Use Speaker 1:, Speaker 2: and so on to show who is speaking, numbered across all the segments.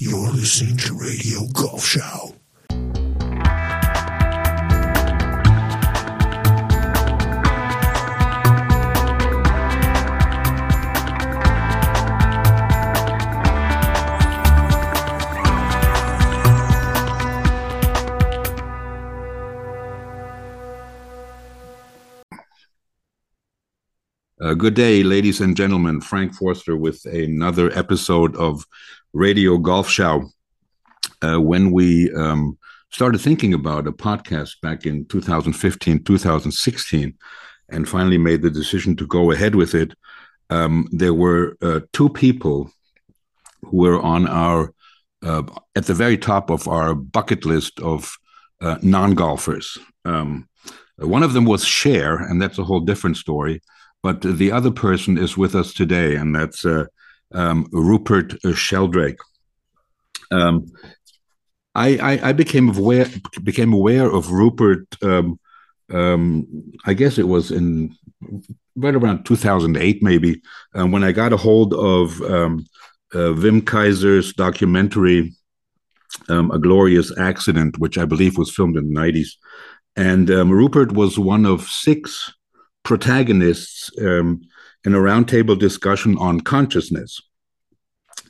Speaker 1: You're listening to Radio Golf Show.
Speaker 2: Uh, good day, ladies and gentlemen. Frank Forster with another episode of Radio Golf Show. Uh, when we um, started thinking about a podcast back in 2015, 2016, and finally made the decision to go ahead with it, um, there were uh, two people who were on our uh, at the very top of our bucket list of uh, non-golfers. Um, one of them was Cher, and that's a whole different story. But the other person is with us today, and that's uh, um, Rupert uh, Sheldrake. Um, I, I, I, became aware became aware of Rupert. Um, um I guess it was in right around 2008, maybe, uh, when I got a hold of um, uh, Wim Kayzer's documentary, um, "A Glorious Accident," which I believe was filmed in the 90s. And Rupert was one of six protagonists um, in a roundtable discussion on consciousness,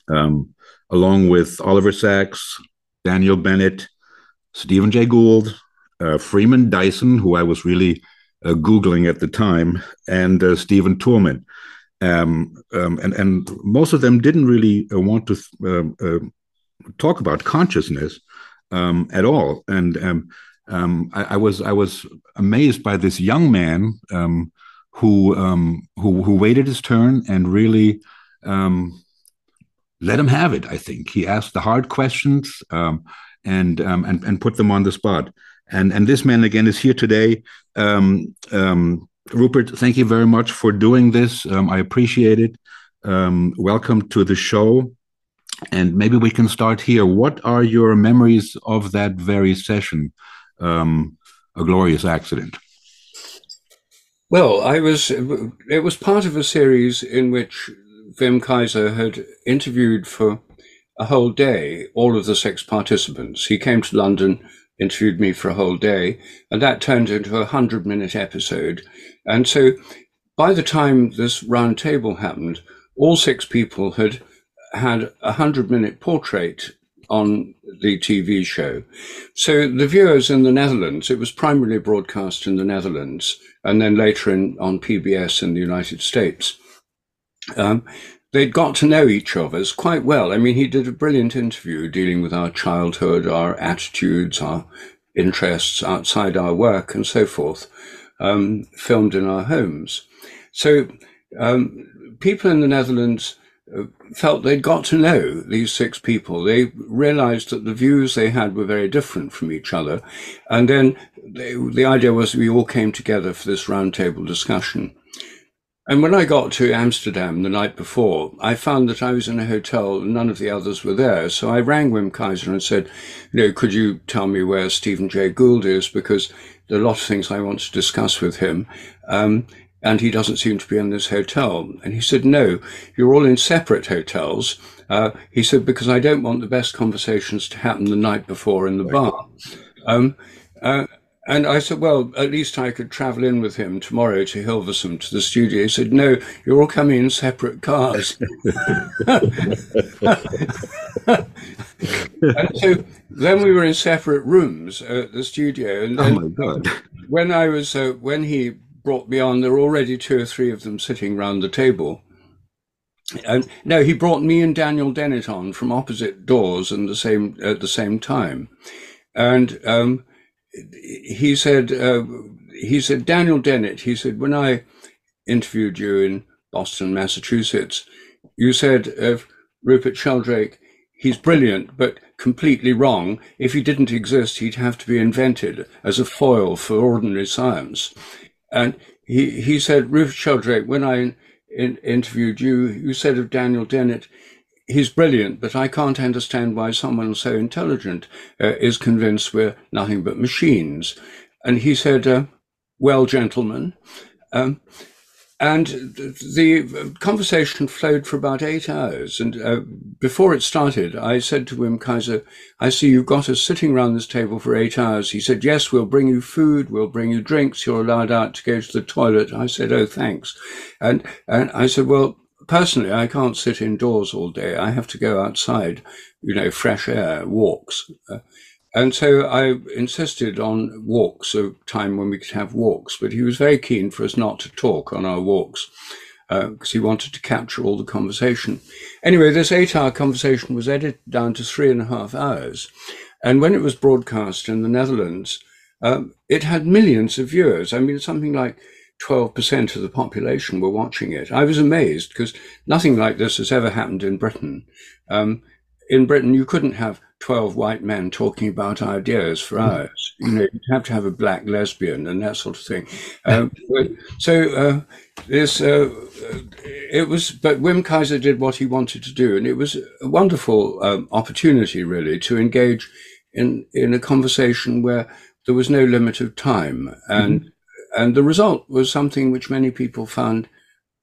Speaker 2: um, along with Oliver Sacks, Daniel Dennett, Stephen Jay Gould, uh, Freeman Dyson, who I was really uh, Googling at the time, and uh, Stephen Toulmin. Um, um, and, and most of them didn't really uh, want to um, uh, talk about consciousness um, at all. And um, I, I, was I was amazed by this young man who, um, who who waited his turn and really um, let him have it. I think he asked the hard questions um, and um, and and put them on the spot. And and this man again is here today. Rupert, thank you very much for doing this. I appreciate it. welcome to the show. And maybe we can start here. What are your memories of that very session? um, a glorious accident?
Speaker 3: Well, I was. It was part of a series in which Wim Kayzer had interviewed for a whole day all of the six participants. He came to London, interviewed me for a whole day, and that turned into a hundred-minute episode. And so, by the time this round table happened, all six people had had a hundred-minute portrait on the TV show. So the viewers in the Netherlands, it was primarily broadcast in the Netherlands and then later in, on PBS in the United States. Um, they'd got to know each of us quite well. I mean, he did a brilliant interview dealing with our childhood, our attitudes, our interests outside our work and so forth, um, filmed in our homes. So um, people in the Netherlands felt they'd got to know these six people. They realized that the views they had were very different from each other. And then the idea was we all came together for this roundtable discussion. And when I got to Amsterdam the night before, I found that I was in a hotel and none of the others were there. So I rang Wim Kayzer and said, you know, could you tell me where Stephen Jay Gould is? Because there are a lot of things I want to discuss with him. Um, and he doesn't seem to be in this hotel. And he said, no, you're all in separate hotels. Uh, he said, because I don't want the best conversations to happen the night before in the bar. Um, uh, and I said, well, at least I could travel in with him tomorrow to Hilversum to the studio. He said, no, you're all coming in separate cars. and so then we were in separate rooms at the studio. And,
Speaker 2: oh my God.
Speaker 3: When I was, uh, when he brought me on. There were already two or three of them sitting round the table. And no, he brought me and Daniel Dennett on from opposite doors and the same at the same time, and um, he said uh, he said Daniel Dennett. He said when I interviewed you in Boston, Massachusetts, you said of Rupert Sheldrake, he's brilliant, but completely wrong. If he didn't exist, he'd have to be invented as a foil for ordinary science. And he, he said, Rupert Sheldrake, when I in, interviewed you, you said of Daniel Dennett, he's brilliant, but I can't understand why someone so intelligent uh, is convinced we're nothing but machines. And he said, uh, well, gentlemen, um, and the conversation flowed for about eight hours. And uh, before it started, I said to Wim Kayzer, I see you've got us sitting around this table for eight hours. He said, Yes, we'll bring you food, we'll bring you drinks, you're allowed out to go to the toilet. I said, Oh, thanks. And, and I said, Well, personally, I can't sit indoors all day. I have to go outside, you know, fresh air, walks. Uh, and so I insisted on walks, a time when we could have walks, but he was very keen for us not to talk on our walks because uh, he wanted to capture all the conversation. Anyway, this eight hour conversation was edited down to three and a half hours. And when it was broadcast in the Netherlands, um, it had millions of viewers. I mean, something like 12% of the population were watching it. I was amazed because nothing like this has ever happened in Britain. Um, in Britain, you couldn't have 12 white men talking about ideas for mm-hmm. hours. You know, you'd have to have a black lesbian and that sort of thing. Um, so uh, this, uh, it was, but Wim Kayzer did what he wanted to do. And it was a wonderful um, opportunity, really, to engage in, in a conversation where there was no limit of time. And, mm-hmm. And the result was something which many people found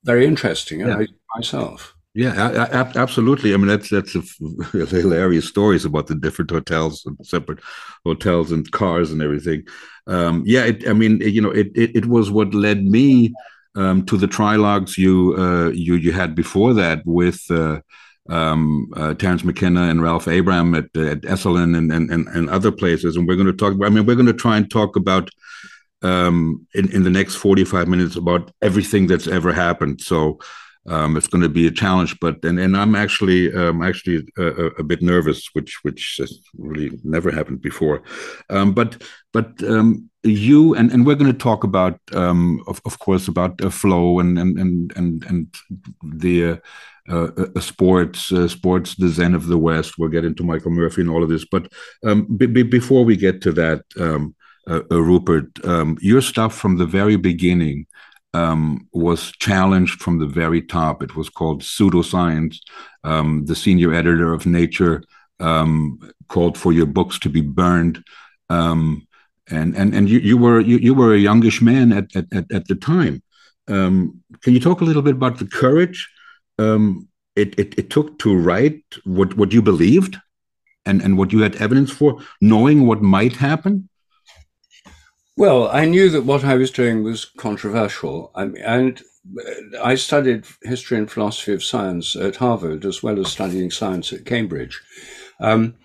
Speaker 3: very interesting, yeah. I myself.
Speaker 2: Yeah, absolutely. I mean, that's that's a, hilarious stories about the different hotels and separate hotels and cars and everything. Um, yeah, it, I mean, it, you know, it, it, it was what led me um, to the trilogues you uh, you you had before that with uh, um, uh, Terence McKenna and Ralph Abraham at at Esalen and, and and and other places. And we're going to talk. I mean, we're going to try and talk about um, in in the next forty five minutes about everything that's ever happened. So um, it's going to be a challenge. But and, and I'm actually um, actually a, a, bit nervous, which which has really never happened before. Um, but but um, you and, and we're going to talk about um, of, of course about uh, flow and and and and, and the uh, uh, uh sports, uh, sports, the Zen of the West. We'll get into Michael Murphy and all of this. But um, before we get to that, um, uh, uh Rupert, um, your stuff from the very beginning um, was challenged from the very top. It was called pseudoscience. Um, the senior editor of Nature um, called for your books to be burned. Um, and and and you, you were you, you were a youngish man at at, at the time. Um, can you talk a little bit about the courage it, it, it took to write what what you believed and and what you had evidence for, knowing what might happen?
Speaker 3: Well, I knew that what I was doing was controversial, and I studied history and philosophy of science at Harvard as well as studying science at Cambridge. Um,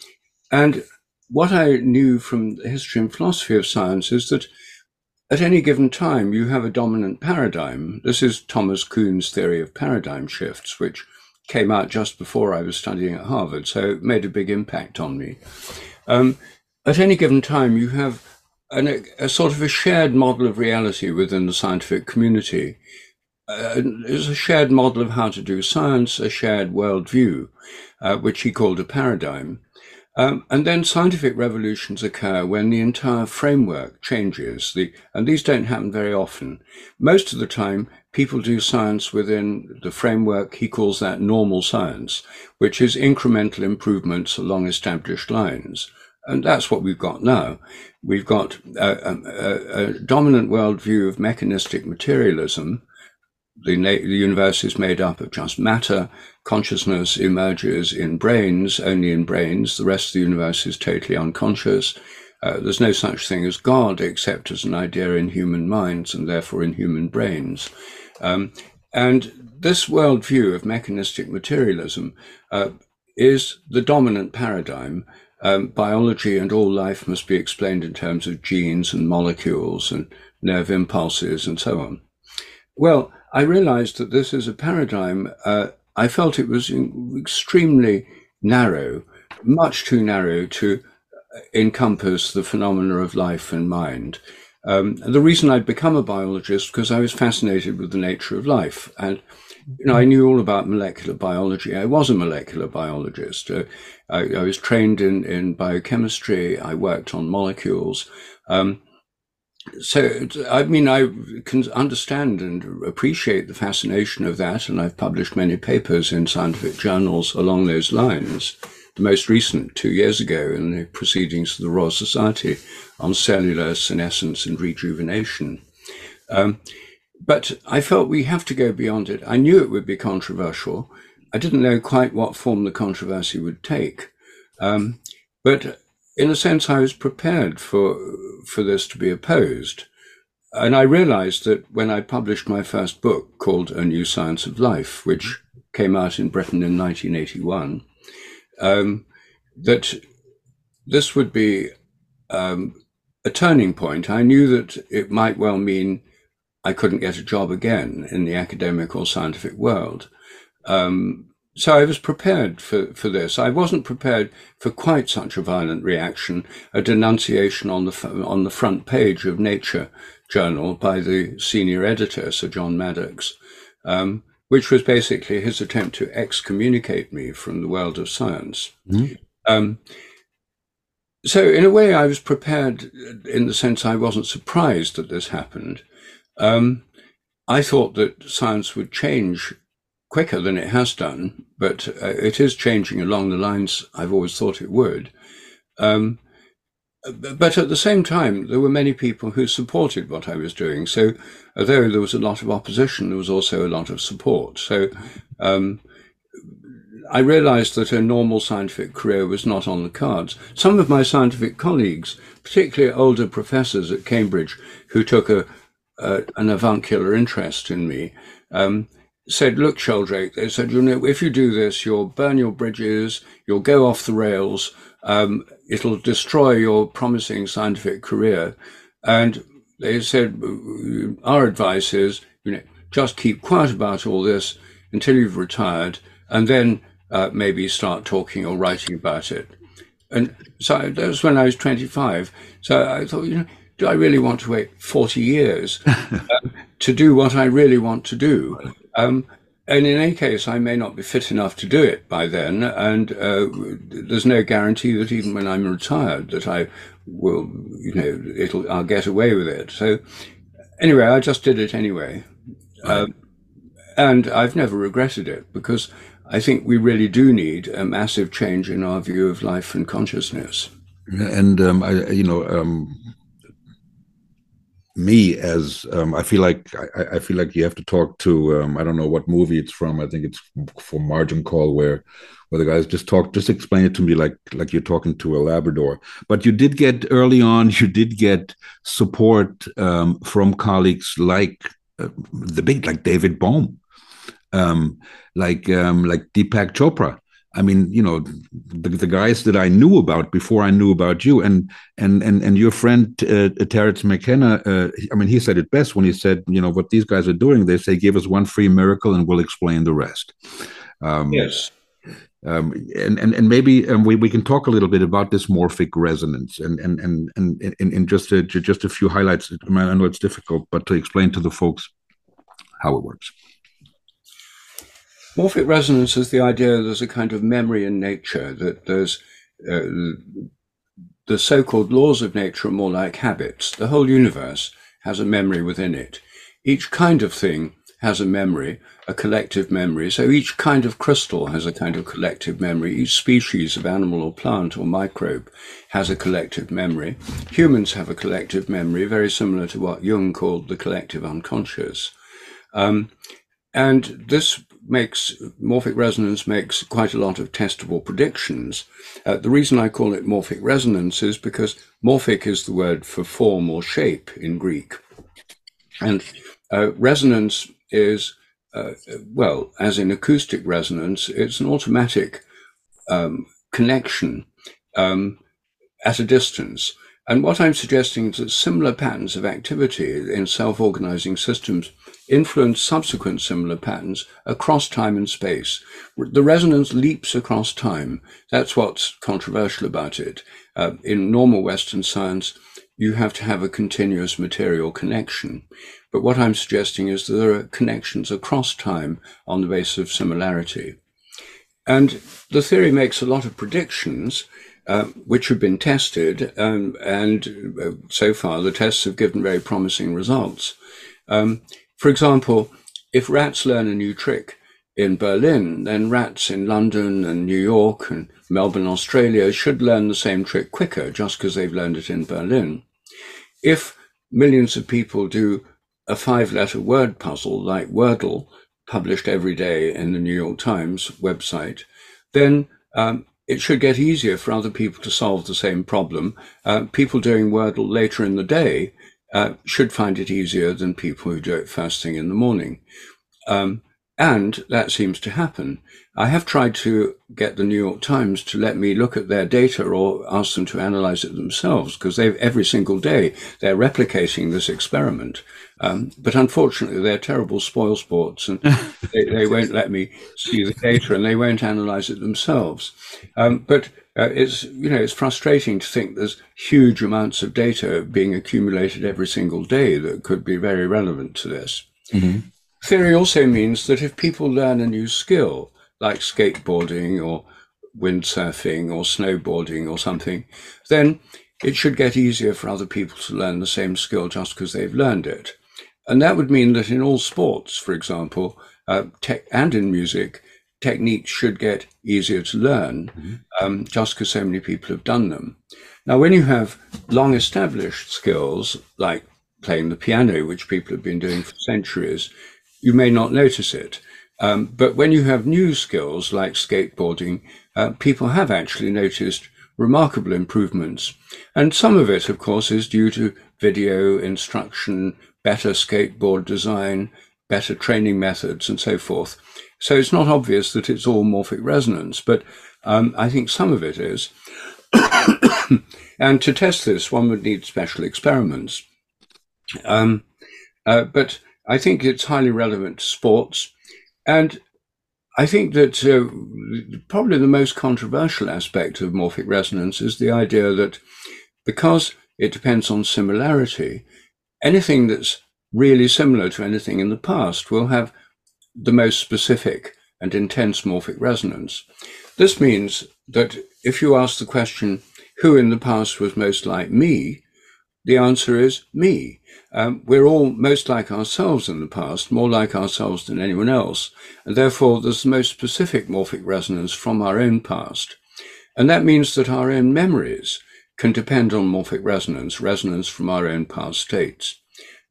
Speaker 3: and what I knew from the history and philosophy of science is that at any given time you have a dominant paradigm. This is Thomas Kuhn's theory of paradigm shifts, which came out just before I was studying at Harvard, so it made a big impact on me. Um, at any given time, you have an, a, a, sort of a shared model of reality within the scientific community. Uh, is a shared model of how to do science, a shared worldview, uh, which he called a paradigm. Um, and then scientific revolutions occur when the entire framework changes. The, and these don't happen very often. Most of the time, people do science within the framework. He calls that normal science, which is incremental improvements along established lines. And that's what we've got now. We've got a, a, a dominant worldview of mechanistic materialism. The, the universe is made up of just matter. Consciousness emerges in brains, only in brains. The rest of the universe is totally unconscious. Uh, there's no such thing as God except as an idea in human minds and therefore in human brains. Um, and this worldview of mechanistic materialism uh, is the dominant paradigm um, biology and all life must be explained in terms of genes and molecules and nerve impulses and so on. Well, I realized that this is a paradigm. Uh, I felt it was extremely narrow, much too narrow to encompass the phenomena of life and mind. Um, the reason I'd become a biologist because I was fascinated with the nature of life, and you know, I knew all about molecular biology. I was a molecular biologist. Uh, I, I, was trained in, in biochemistry. I worked on molecules. Um, so, I mean, I can understand and appreciate the fascination of that, and I've published many papers in scientific journals along those lines. The most recent, two years ago, in the Proceedings of the Royal Society on cellular senescence and rejuvenation. Um, but I felt we have to go beyond it. I knew it would be controversial. I didn't know quite what form the controversy would take. Um, but in a sense, I was prepared for, for this to be opposed. And I realized that when I published my first book called A New Science of Life, which came out in Britain in 1981, um, that this would be um, a turning point. I knew that it might well mean I couldn't get a job again in the academic or scientific world. Um, so I was prepared for, for this. I wasn't prepared for quite such a violent reaction, a denunciation on the on the front page of Nature journal by the senior editor, Sir John Maddox, um, which was basically his attempt to excommunicate me from the world of science. Mm-hmm. Um, so in a way, I was prepared in the sense I wasn't surprised that this happened. Um, I thought that science would change quicker than it has done, but uh, it is changing along the lines I've always thought it would. Um, but at the same time, there were many people who supported what I was doing. So, although there was a lot of opposition, there was also a lot of support. So, um, I realized that a normal scientific career was not on the cards. Some of my scientific colleagues, particularly older professors at Cambridge, who took a, a an avuncular interest in me, um, said, look, Sheldrake, they said, you know, if you do this, you'll burn your bridges, you'll go off the rails, um, it'll destroy your promising scientific career. And they said, our advice is, you know, just keep quiet about all this until you've retired and then uh, maybe start talking or writing about it. And so that was when I was 25. So I thought, you know, do I really want to wait 40 years um, to do what I really want to do? Um, and in any case, I may not be fit enough to do it by then, and uh, there's no guarantee that even when I'm retired, that I will, you know, it'll I'll get away with it. So anyway, I just did it anyway, um, and I've never regretted it because I think we really do need a massive change in our view of life and consciousness.
Speaker 2: And um, I, you know, um, me as um, I feel like I, I, feel like you have to talk to um, I don't know what movie it's from. I think it's for Margin Call where where the guys just talk just explain it to me like like you're talking to a Labrador. But you did get early on you did get support um, from colleagues like uh, the big like David Bohm, um, like um, like Deepak Chopra. I mean, you know, the, the, guys that I knew about before I knew about you, and and and and your friend uh, Terence McKenna. Uh, I mean, he said it best when he said, you know, what these guys are doing. They say, give us one free miracle, and we'll explain the rest.
Speaker 3: Um, yes.
Speaker 2: Um, and, and and maybe um, we, we can talk a little bit about this morphic resonance and and and and in just a, just a few highlights. I, mean, I know it's difficult, but to explain to the folks how it works.
Speaker 3: Morphic resonance is the idea that there's a kind of memory in nature, that there's uh, the so called laws of nature are more like habits. The whole universe has a memory within it. Each kind of thing has a memory, a collective memory. So each kind of crystal has a kind of collective memory. Each species of animal or plant or microbe has a collective memory. Humans have a collective memory, very similar to what Jung called the collective unconscious. Um, and this makes morphic resonance makes quite a lot of testable predictions. Uh, the reason I call it morphic resonance is because morphic is the word for form or shape in Greek, and uh, resonance is uh, well, as in acoustic resonance, it's an automatic um, connection um, at a distance. And what I'm suggesting is that similar patterns of activity in self-organizing systems influence subsequent similar patterns across time and space. The resonance leaps across time. That's what's controversial about it. Uh, in normal Western science, you have to have a continuous material connection. But what I'm suggesting is that there are connections across time on the basis of similarity. And the theory makes a lot of predictions, uh, which have been tested, um, and uh, so far the tests have given very promising results. Um, for example, if rats learn a new trick in Berlin, then rats in London and New York and Melbourne, Australia should learn the same trick quicker just because they've learned it in Berlin. If millions of people do a five letter word puzzle like Wordle, published every day in the New York Times website, then um, it should get easier for other people to solve the same problem. Uh, people doing Wordle later in the day uh, should find it easier than people who do it first thing in the morning. Um, and that seems to happen. I have tried to get the New York Times to let me look at their data or ask them to analyze it themselves because every single day they're replicating this experiment. Um, but unfortunately, they're terrible spoil sports and they, they, won't let me see the data and they won't analyze it themselves. Um, but uh, it's you know it's frustrating to think there's huge amounts of data being accumulated every single day that could be very relevant to this. Mm-hmm. Theory also means that if people learn a new skill, like skateboarding or windsurfing or snowboarding or something, then it should get easier for other people to learn the same skill just because they've learned it. And that would mean that in all sports, for example, uh, tech, and in music, techniques should get easier to learn mm-hmm. um, just because so many people have done them. Now, when you have long established skills like playing the piano, which people have been doing for centuries, you may not notice it. Um, but when you have new skills like skateboarding, uh, people have actually noticed remarkable improvements. And some of it, of course, is due to video instruction, better skateboard design, better training methods, and so forth. So it's not obvious that it's all morphic resonance, but um, I think some of it is. and to test this, one would need special experiments. Um, uh, but I think it's highly relevant to sports. And I think that uh, probably the most controversial aspect of morphic resonance is the idea that because it depends on similarity, anything that's really similar to anything in the past will have the most specific and intense morphic resonance. This means that if you ask the question, who in the past was most like me, the answer is me. Um, we're all most like ourselves in the past, more like ourselves than anyone else, and therefore there's the most specific morphic resonance from our own past. And that means that our own memories can depend on morphic resonance, resonance from our own past states.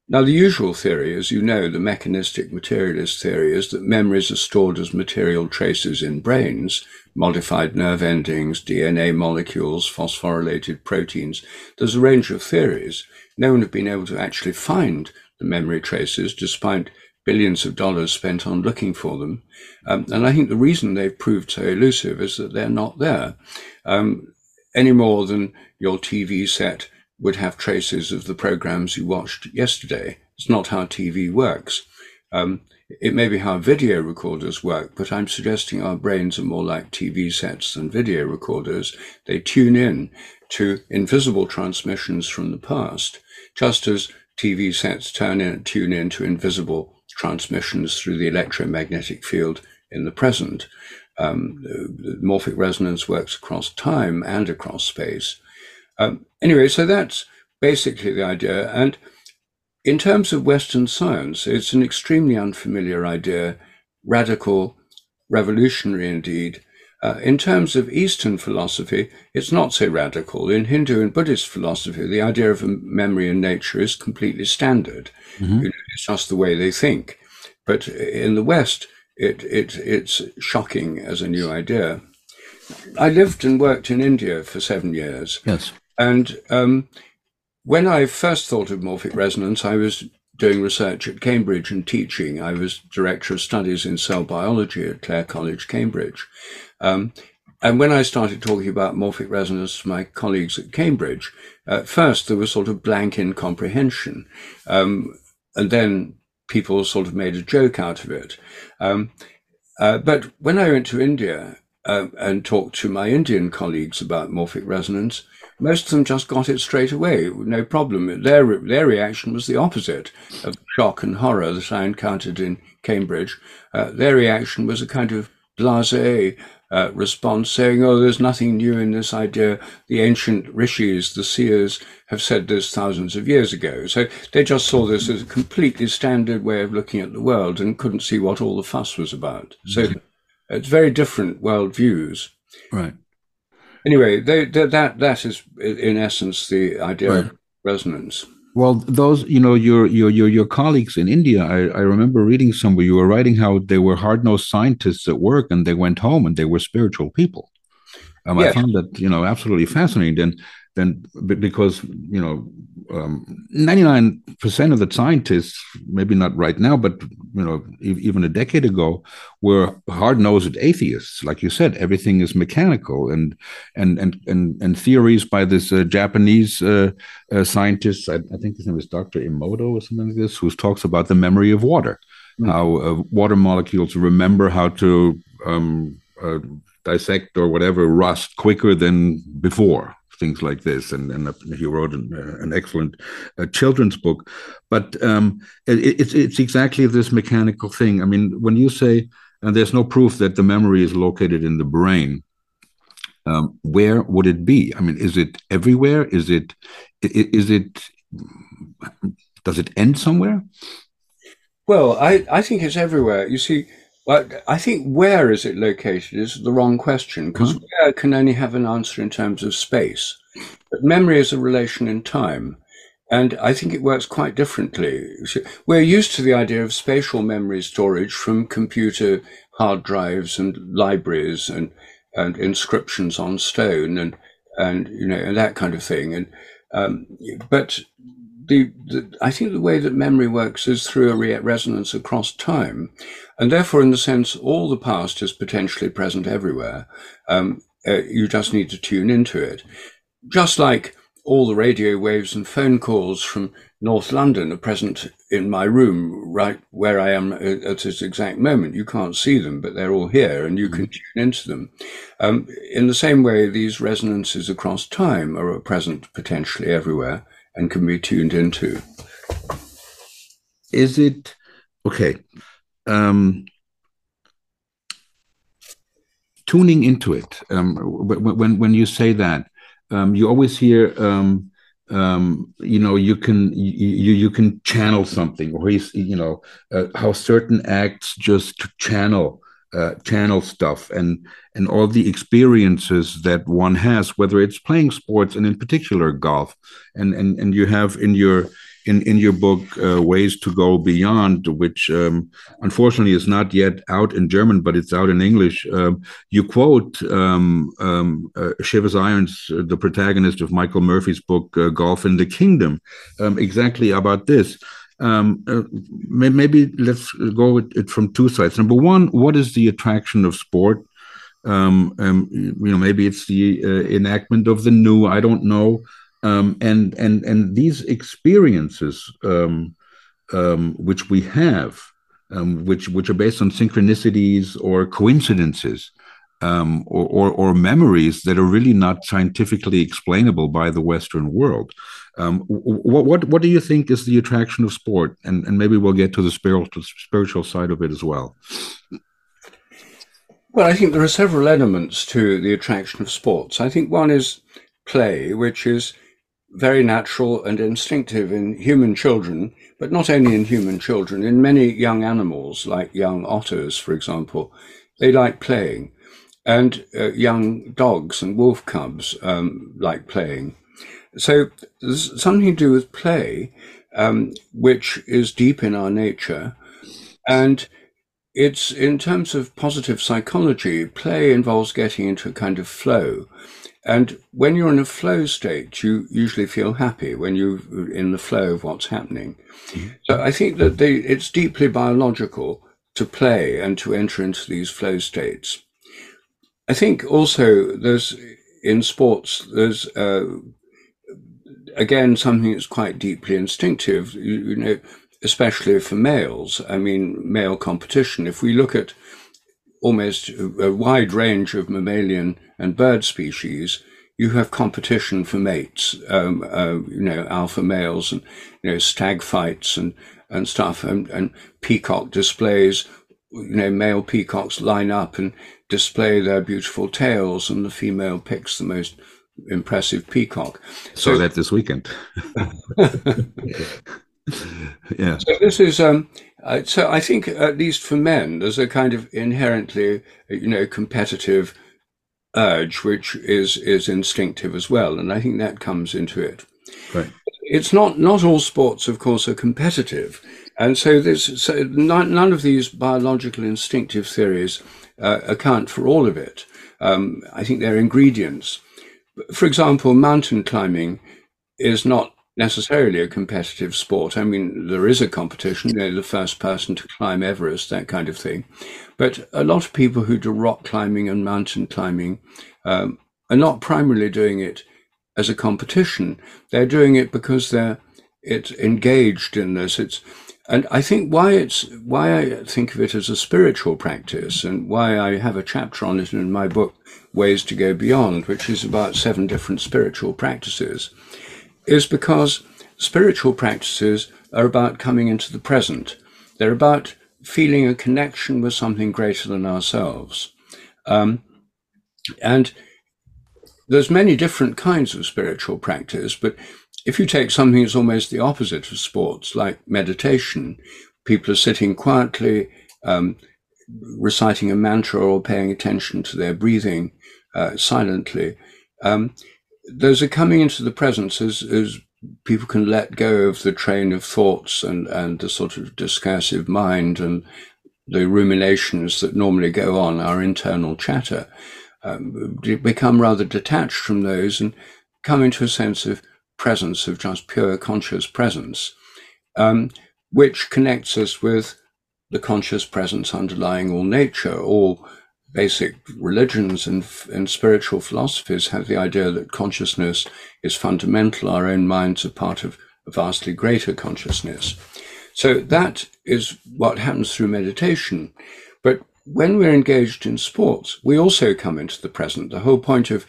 Speaker 3: Now, the usual theory, as you know, the mechanistic materialist theory, is that memories are stored as material traces in brains, modified nerve endings, DNA molecules, phosphorylated proteins. There's a range of theories no one had been able to actually find the memory traces despite billions of dollars spent on looking for them. Um, and I think the reason they've proved so elusive is that they're not there um, any more than your TV set would have traces of the programs you watched yesterday. It's not how TV works. Um, it may be how video recorders work, but I'm suggesting our brains are more like TV sets than video recorders. They tune in to invisible transmissions from the past just as TV sets turn in, tune in to invisible transmissions through the electromagnetic field in the present. Um, morphic resonance works across time and across space. Um, anyway, so that's basically the idea. And in terms of Western science, it's an extremely unfamiliar idea, radical, revolutionary indeed, uh, in terms of Eastern philosophy, it's not so radical. In Hindu and Buddhist philosophy, the idea of memory and nature is completely standard. Mm-hmm. You know, it's just the way they think. But in the West, it, it, it's shocking as a new idea. I lived and worked in India for seven years.
Speaker 2: Yes.
Speaker 3: And um, when I first thought of morphic resonance, I was doing research at Cambridge and teaching. I was director of studies in cell biology at Clare College, Cambridge. Um, and when I started talking about morphic resonance to my colleagues at Cambridge, at first there was sort of blank incomprehension. Um, and then people sort of made a joke out of it. Um, uh, but when I went to India uh, and talked to my Indian colleagues about morphic resonance, most of them just got it straight away, no problem. Their their reaction was the opposite of shock and horror that I encountered in Cambridge. Uh, their reaction was a kind of blasé uh, response, saying, "Oh, there's nothing new in this idea. The ancient rishis, the seers, have said this thousands of years ago." So they just saw this as a completely standard way of looking at the world and couldn't see what all the fuss was about. So mm-hmm. It's very different world views.
Speaker 2: Right
Speaker 3: anyway, they, they, that that is in essence the idea right. of resonance.
Speaker 2: Well, those you know your your your your colleagues in India. I, I remember reading somewhere you were writing how they were hard nosed scientists at work and they went home and they were spiritual people. Um, yes. I found that you know absolutely fascinating. And then because you know um, 99% of the scientists maybe not right now but you know even a decade ago were hard-nosed atheists. Like you said everything is mechanical and and and and, and theories by this uh, japanese uh, uh, scientist. I, I, think his name is dr Emoto or something like this who talks about the memory of water. Mm. how uh, water molecules remember how to um, uh, dissect or whatever rust quicker than before things like this. And, and he wrote an, uh, an excellent uh, children's book. But um, it, it's, it's exactly this mechanical thing. I mean, when you say, and there's no proof that the memory is located in the brain, um, where would it be? I mean, is it everywhere? Is it, is it, does it end somewhere?
Speaker 3: Well, I, I think it's everywhere. You see, but I think where is it located is the wrong question because mm-hmm. where can only have an answer in terms of space. But memory is a relation in time. And I think it works quite differently. We're used to the idea of spatial memory storage from computer hard drives and libraries and, and inscriptions on stone and, and, you know, and that kind of thing. And, um, but the, the, I think the way that memory works is through a re- resonance across time. And therefore, in the sense, all the past is potentially present everywhere. Um, uh, you just need to tune into it. Just like all the radio waves and phone calls from North London are present in my room, right where I am at this exact moment. You can't see them, but they're all here and you can mm-hmm. tune into them. Um, in the same way, these resonances across time are present potentially everywhere and can be tuned into.
Speaker 2: Is it okay? Um, tuning into it. Um, when when you say that, um, you always hear, um, um, you know, you can you you can channel something, or he's you know uh, how certain acts just to channel uh, channel stuff and and all the experiences that one has, whether it's playing sports and in particular golf, and and and you have in your in in your book uh, ways to go beyond, which um, unfortunately is not yet out in German, but it's out in English. Um, you quote um, um uh, Irons, uh, the protagonist of Michael Murphy's book uh, Golf in the Kingdom, um, exactly about this. Um, uh, maybe let's go with it from two sides. Number one, what is the attraction of sport? Um, um, you know, maybe it's the uh, enactment of the new. I don't know. Um, and and and these experiences um, um, which we have, which which are based on synchronicities or coincidences, um, or, or, or, memories that are really not scientifically explainable by the Western world. Um, what, what, what do you think is the attraction of sport? And, and maybe we'll get to the spiritual, spiritual side of it as well.
Speaker 3: Well, I think there are several elements to the attraction of sports. I think one is play, which is very natural and instinctive in human children, but not only in human children, in many young animals, like young otters, for example. They like playing and uh, young dogs and wolf cubs um, like playing. So there's something to do with play, um, which is deep in our nature. And it's in terms of positive psychology, play involves getting into a kind of flow. And when you're in a flow state, you usually feel happy when you're in the flow of what's happening. Mm-hmm. So I think that they, it's deeply biological to play and to enter into these flow states. I think also there's in sports there's uh, again something that's quite deeply instinctive. You, you, know, especially for males. I mean, male competition. If we look at almost a, wide range of mammalian and bird species, you have competition for mates. Um, uh, you know, alpha males and you know stag fights and and stuff, and, and peacock displays. You know, male peacocks line up and display their beautiful tails, and the female picks the most impressive peacock.
Speaker 2: So, that this weekend.
Speaker 3: yeah. So this is um. Uh, so I think at least for men, there's a kind of inherently, you know, competitive urge which is is instinctive as well, and I think that comes into it.
Speaker 2: Right.
Speaker 3: it's not not all sports, of course, are competitive, and so so none, none of these biological instinctive theories uh, account for all of it. Um, I think they're ingredients. For example, mountain climbing is not necessarily a competitive sport. I mean, there is a competition, you know, the first person to climb Everest, that kind of thing. But a lot of people who do rock climbing and mountain climbing um, are not primarily doing it as a competition. They're doing it because they're it's engaged in this. It's and I think why it's why I think of it as a spiritual practice and why I have a chapter on it in my book, Ways to Go Beyond, which is about seven different spiritual practices is because spiritual practices are about coming into the present. They're about feeling a connection with something greater than ourselves. Um, and there's many different kinds of spiritual practice, but if you take something that's almost the opposite of sports, like meditation, people are sitting quietly, um, reciting a mantra or paying attention to their breathing uh, silently. Um, those are coming into the presence as, as people can let go of the train of thoughts and, and the sort of discursive mind and the ruminations that normally go on, our internal chatter, um, become rather detached from those and come into a sense of presence, of just pure conscious presence, um, which connects us with the conscious presence underlying all nature, all basic religions and, and spiritual philosophies have the idea that consciousness is fundamental. Our own minds are part of a vastly greater consciousness. So that is what happens through meditation. But when we're engaged in sports, we also come into the present. The whole point of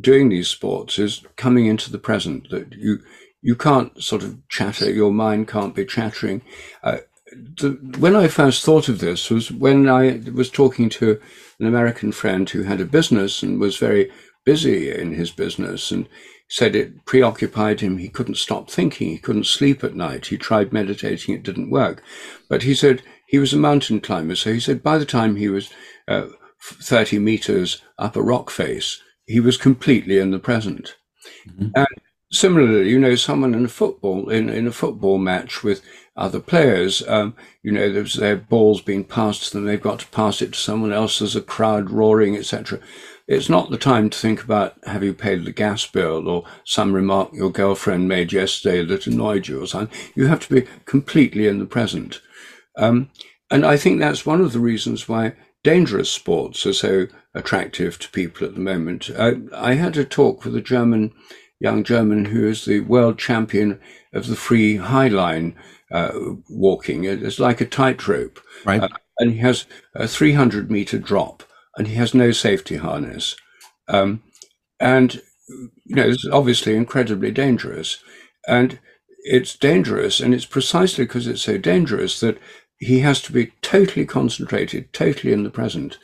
Speaker 3: doing these sports is coming into the present. That you you can't sort of chatter. Your mind can't be chattering. Uh, the, when I first thought of this was when I was talking to an American friend who had a business and was very busy in his business and said it preoccupied him. He couldn't stop thinking. He couldn't sleep at night. He tried meditating. It didn't work. But he said he was a mountain climber. So he said by the time he was uh, 30 meters up a rock face, he was completely in the present. Mm-hmm. And similarly, you know, someone in a football, in, in a football match with other players. Um, you know, there's their balls being passed to them. They've got to pass it to someone else. There's a crowd roaring, etc. It's not the time to think about have you paid the gas bill or some remark your girlfriend made yesterday that annoyed you or something. You have to be completely in the present. Um, and I think that's one of the reasons why dangerous sports are so attractive to people at the moment. I, I had a talk with a German, young German who is the world champion of the free high line uh, walking. It's like a tightrope.
Speaker 2: Right. Uh,
Speaker 3: and he has a 300 meter drop and he has no safety harness. Um, and, you know, it's obviously incredibly dangerous. And it's dangerous. And it's precisely because it's so dangerous that he has to be totally concentrated, totally in the present.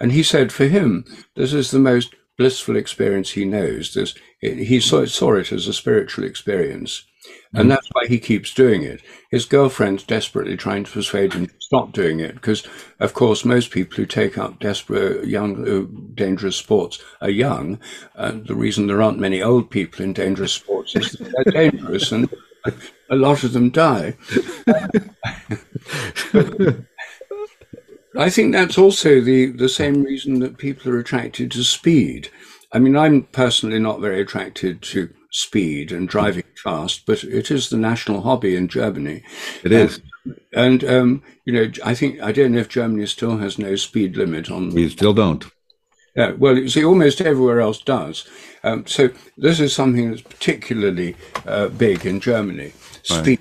Speaker 3: And he said for him, this is the most blissful experience he knows. This, he saw, saw it as a spiritual experience. And that's why he keeps doing it. His girlfriend's desperately trying to persuade him to stop doing it because, of course, most people who take up desperate, young, uh, dangerous sports are young. And the reason there aren't many old people in dangerous sports is that they're dangerous and a lot of them die. I think that's also the, the same reason that people are attracted to speed. I mean, I'm personally not very attracted to speed and driving fast, but it is the national hobby in Germany.
Speaker 2: It is.
Speaker 3: And, and um, you know, I think I don't know if Germany still has no speed limit on.
Speaker 2: We still don't.
Speaker 3: Yeah, well, you see, almost everywhere else does. Um, so this is something that's particularly uh, big in Germany. Speed. Right.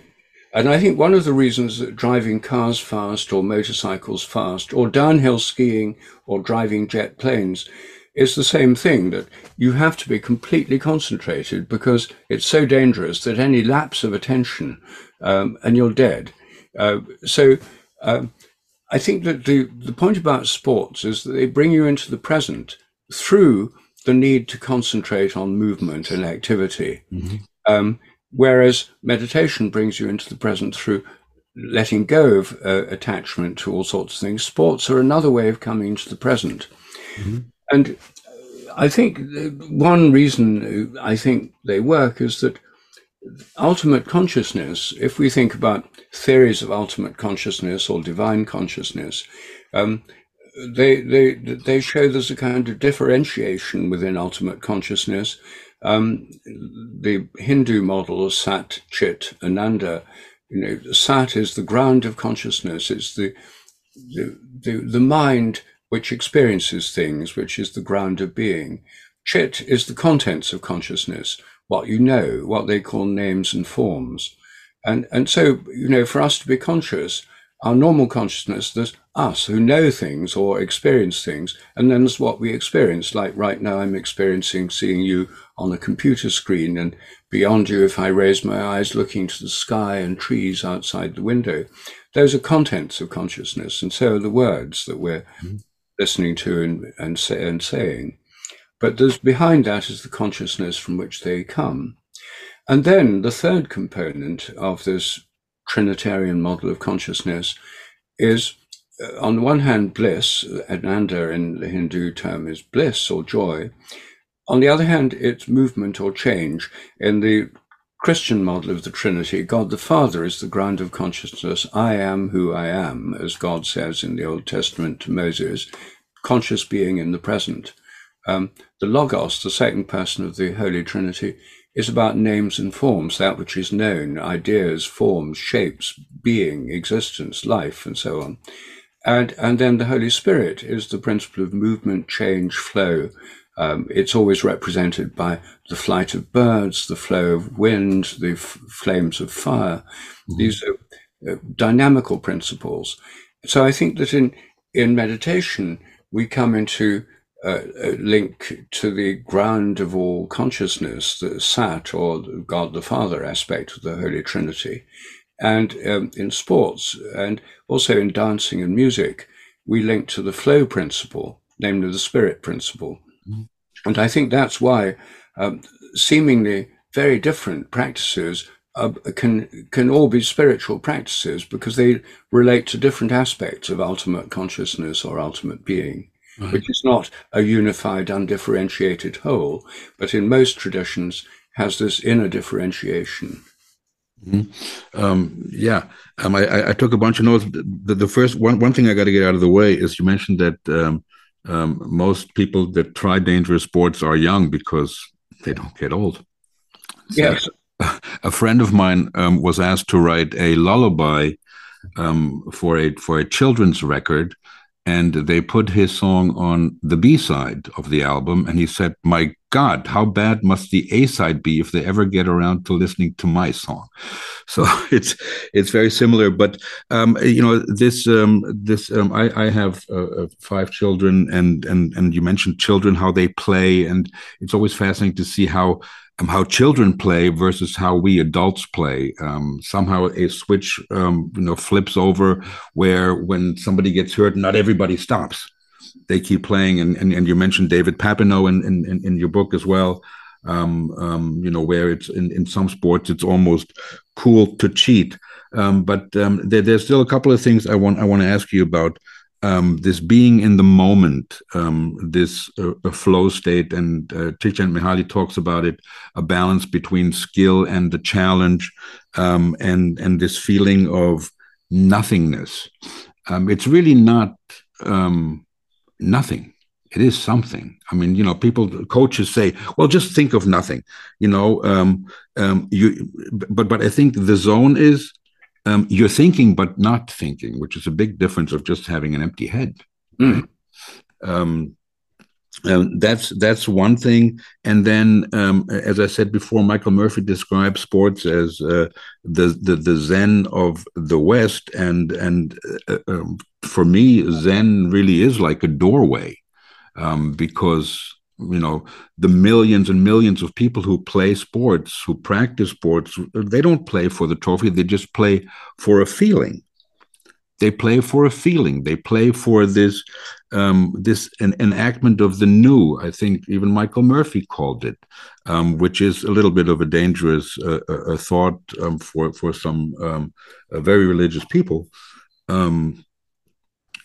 Speaker 3: And I think one of the reasons that driving cars fast or motorcycles fast or downhill skiing or driving jet planes is the same thing that you have to be completely concentrated because it's so dangerous that any lapse of attention um, and you're dead. Uh, so um, I think that the, the point about sports is that they bring you into the present through the need to concentrate on movement and activity. Mm-hmm. Um, whereas meditation brings you into the present through letting go of uh, attachment to all sorts of things. Sports are another way of coming into the present. Mm-hmm. And I think one reason I think they work is that ultimate consciousness, if we think about theories of ultimate consciousness or divine consciousness, um, they, they, they show there's a kind of differentiation within ultimate consciousness. Um, the Hindu model Sat, Chit, Ananda, you know, Sat is the ground of consciousness. It's the, the, the, the mind which experiences things, which is the ground of being. Chit is the contents of consciousness, what you know, what they call names and forms. And, and so, you know, for us to be conscious, our normal consciousness, there's us who know things or experience things, and then there's what we experience. Like right now, I'm experiencing seeing you on a computer screen, and beyond you, if I raise my eyes looking to the sky and trees outside the window, those are contents of consciousness, and so are the words that we're mm-hmm. listening to and, and, say, and saying. But there's behind that is the consciousness from which they come. And then the third component of this Trinitarian model of consciousness is, uh, on the one hand, bliss. Ananda in the Hindu term is bliss or joy. On the other hand, it's movement or change. In the Christian model of the Trinity, God the Father is the ground of consciousness. I am who I am, as God says in the Old Testament to Moses, conscious being in the present. Um, the Logos, the second person of the Holy Trinity, is about names and forms, that which is known, ideas, forms, shapes, being, existence, life, and so on. And, and then the Holy Spirit is the principle of movement, change, flow. Um, it's always represented by the flight of birds, the flow of wind, the f- flames of fire. Mm-hmm. These are uh, dynamical principles. So I think that in, in meditation, we come into uh, link to the ground of all consciousness, the Sat or God the Father aspect of the Holy Trinity. And um, in sports and also in dancing and music, we link to the flow principle, namely the spirit principle. Mm-hmm. And I think that's why um, seemingly very different practices uh, can can all be spiritual practices because they relate to different aspects of ultimate consciousness or ultimate being right. which is not a unified, undifferentiated whole, but in most traditions has this inner differentiation.
Speaker 2: Mm-hmm. Um, yeah, um, I, I, took a bunch of notes. The, the first one, one thing I got to get out of the way is you mentioned that um, um, most people that try dangerous sports are young because they don't get old.
Speaker 3: So yes.
Speaker 2: A friend of mine um, was asked to write a lullaby um, for a for a children's record, and they put his song on the B side of the album. And he said, My God, how bad must the A side be if they ever get around to listening to my song? So it's it's very similar. But um, you know, this um, this um, I, I have uh, uh, five children, and and and you mentioned children how they play, and it's always fascinating to see how how children play versus how we adults play. Um, somehow a switch, um, you know, flips over where when somebody gets hurt, not everybody stops. They keep playing, and and, and you mentioned David Papineau in, in, in your book as well. Um, um, you know, where it's in, in some sports, it's almost cool to cheat. Um, but um, there, there's still a couple of things I want I want to ask you about um, this being in the moment, um, this uh, flow state, and uh, Csikszentmihalyi talks about it, a balance between skill and the challenge, um, and and this feeling of nothingness. Um, it's really not um, nothing. It is something. I mean, you know, people, coaches say, "Well, just think of nothing," you know. Um, you, but but I think the zone is um, you're thinking but not thinking, which is a big difference of just having an empty head. Mm. Um, um, that's that's one thing, and then, um, as I said before, Michael Murphy describes sports as uh, the, the the Zen of the West, and and uh, um, for me, Zen really is like a doorway, um, because you know the millions and millions of people who play sports who practice sports they don't play for the trophy they just play for a feeling. They play for a feeling. They play for this um, this enactment of the new. I think even michael murphy called it um, which is a little bit of a dangerous uh, thought um, for for some um, uh, very religious people. Um,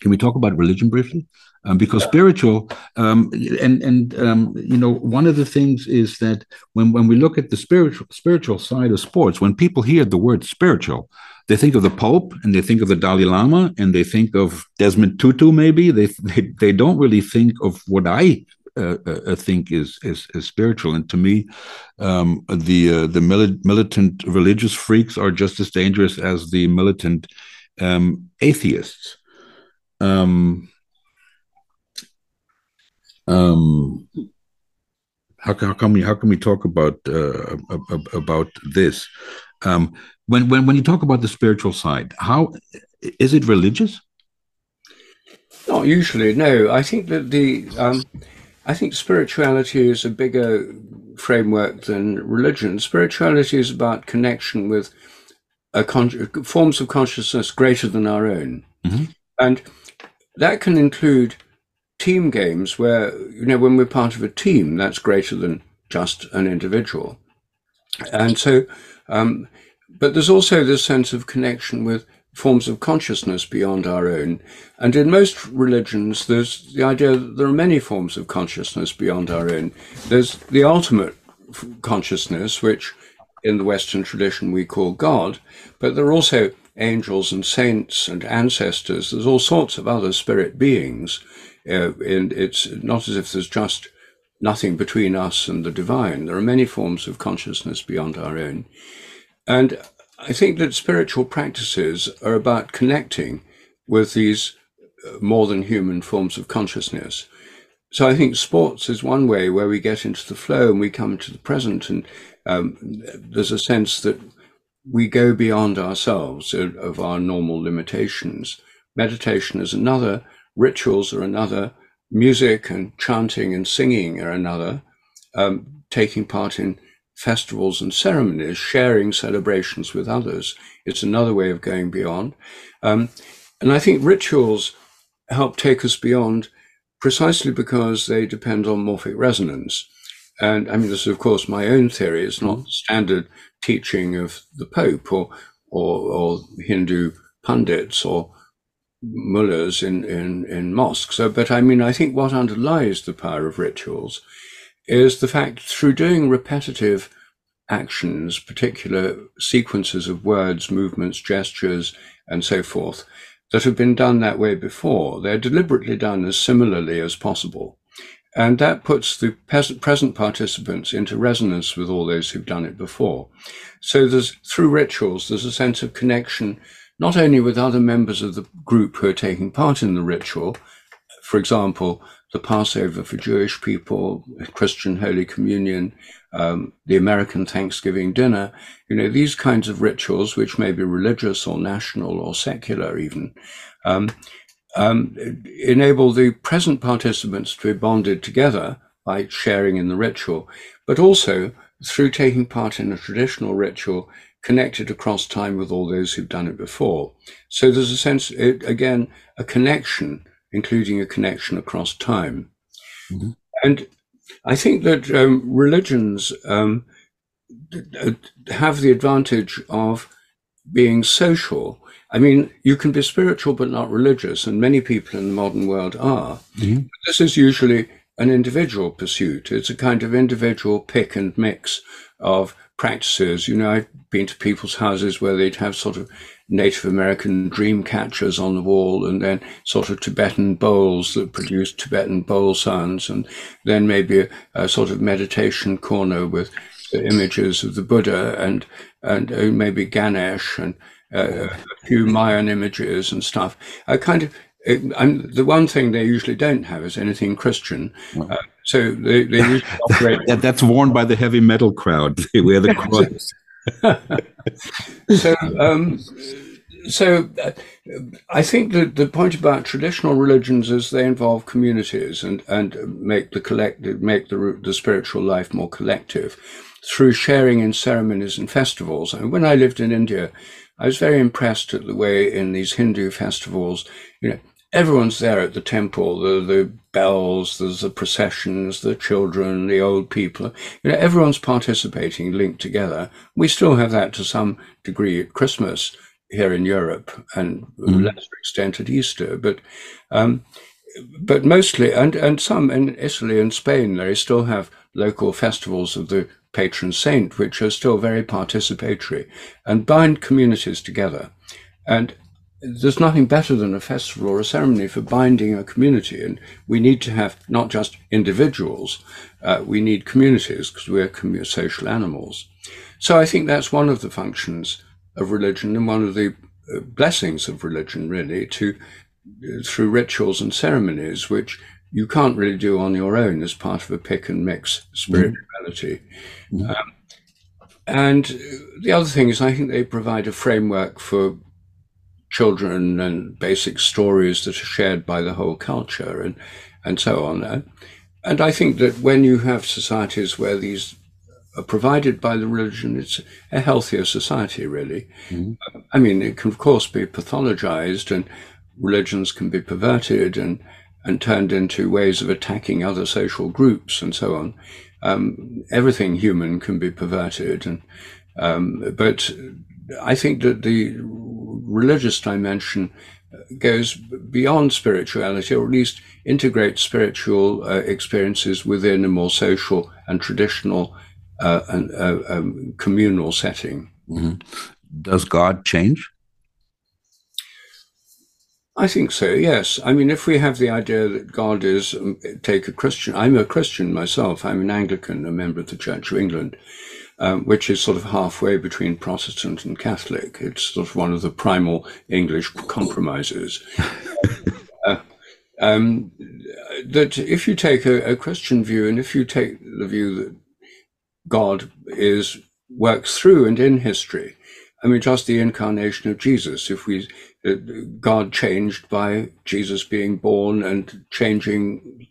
Speaker 2: can we talk about religion briefly? Um, because yeah. spiritual um, and and um, you know one of the things is that when when we look at the spiritual spiritual side of sports, when people hear the word spiritual, they think of the Pope and they think of the Dalai Lama and they think of Desmond Tutu. Maybe they they, they don't really think of what I uh, uh, think is, is, is spiritual. And to me, um, the uh, the mili- militant religious freaks are just as dangerous as the militant um, atheists. Um, um, how, how can we how can we talk about uh, about this? Um, when when when you talk about the spiritual side, how is it religious?
Speaker 3: Not usually, no. I think that the um, I think spirituality is a bigger framework than religion. Spirituality is about connection with con- forms of consciousness greater than our own, mm-hmm. and that can include team games where you know when we're part of a team, that's greater than just an individual, and so. Um, but there's also this sense of connection with forms of consciousness beyond our own. And in most religions, there's the idea that there are many forms of consciousness beyond our own. There's the ultimate consciousness, which in the Western tradition we call God, but there are also angels and saints and ancestors. There's all sorts of other spirit beings. Uh, and it's not as if there's just nothing between us and the divine. There are many forms of consciousness beyond our own. And I think that spiritual practices are about connecting with these uh, more than human forms of consciousness. So I think sports is one way where we get into the flow and we come to the present, and um, there's a sense that we go beyond ourselves of, of our normal limitations. Meditation is another, rituals are another, music and chanting and singing are another, um, taking part in festivals and ceremonies, sharing celebrations with others. It's another way of going beyond. Um, and I think rituals help take us beyond precisely because they depend on morphic resonance. And I mean, this is, of course, my own theory. It's not standard teaching of the Pope or, or, or Hindu pundits or mullahs in, in, in mosques. So, but I mean, I think what underlies the power of rituals is the fact through doing repetitive actions, particular sequences of words, movements, gestures, and so forth, that have been done that way before, they're deliberately done as similarly as possible. And that puts the present participants into resonance with all those who've done it before. So there's, through rituals, there's a sense of connection, not only with other members of the group who are taking part in the ritual, for example, the Passover for Jewish people, Christian Holy Communion, um, the American Thanksgiving dinner, you know, these kinds of rituals, which may be religious or national or secular even, um, um, enable the present participants to be bonded together by sharing in the ritual, but also through taking part in a traditional ritual connected across time with all those who've done it before. So there's a sense, it, again, a connection including a connection across time. Mm-hmm. And I think that um, religions um, have the advantage of being social. I mean, you can be spiritual but not religious, and many people in the modern world are. Mm-hmm. This is usually an individual pursuit. It's a kind of individual pick and mix of practices. You know, I've been to people's houses where they'd have sort of Native American dream catchers on the wall and then sort of Tibetan bowls that produce Tibetan bowl sounds and then maybe a, a sort of meditation corner with images of the Buddha and, and uh, maybe Ganesh and uh, a few Mayan images and stuff. I kind of, and the one thing they usually don't have is anything Christian. Uh, so they, they usually operate.
Speaker 2: yeah, that's worn by the heavy metal crowd. They wear the cross.
Speaker 3: so, um, so uh, I think that the point about traditional religions is they involve communities and, and make the collective, make the, the spiritual life more collective through sharing in ceremonies and festivals. And when I lived in India, I was very impressed at the way in these Hindu festivals, you know, everyone's there at the temple, the, the bells, there's the processions, the children, the old people, you know, everyone's participating linked together. We still have that to some degree at Christmas. here in Europe and to mm. lesser extent at Easter, but um, but mostly and and some in Italy and Spain they still have local festivals of the patron saint, which are still very participatory and bind communities together. And there's nothing better than a festival or a ceremony for binding a community. And we need to have not just individuals, uh, we need communities because we're social animals. So I think that's one of the functions of religion and one of the uh, blessings of religion, really, to uh, through rituals and ceremonies, which you can't really do on your own as part of a pick and mix spirituality. Mm-hmm. Um, and the other thing is, I think they provide a framework for children and basic stories that are shared by the whole culture and, and so on. And I think that when you have societies where these are provided by the religion, it's a healthier society, really. Mm-hmm. I mean, it can, of course, be pathologized and religions can be perverted and, and turned into ways of attacking other social groups and so on. Um, everything human can be perverted. And, um, but I think that the religious dimension goes beyond spirituality, or at least integrates spiritual uh, experiences within a more social and traditional uh, and uh, um, communal setting.
Speaker 2: Mm-hmm. Does God change?
Speaker 3: I think so, yes. I mean, if we have the idea that God is, um, take a Christian, I'm a Christian myself, I'm an Anglican, a member of the Church of England um, which is sort of halfway between Protestant and Catholic. It's sort of one of the primal English compromises. uh, um, that if you take a, a, Christian view, and if you take the view that God is works through and in history, I mean, just the incarnation of Jesus. If we God changed by Jesus being born and changing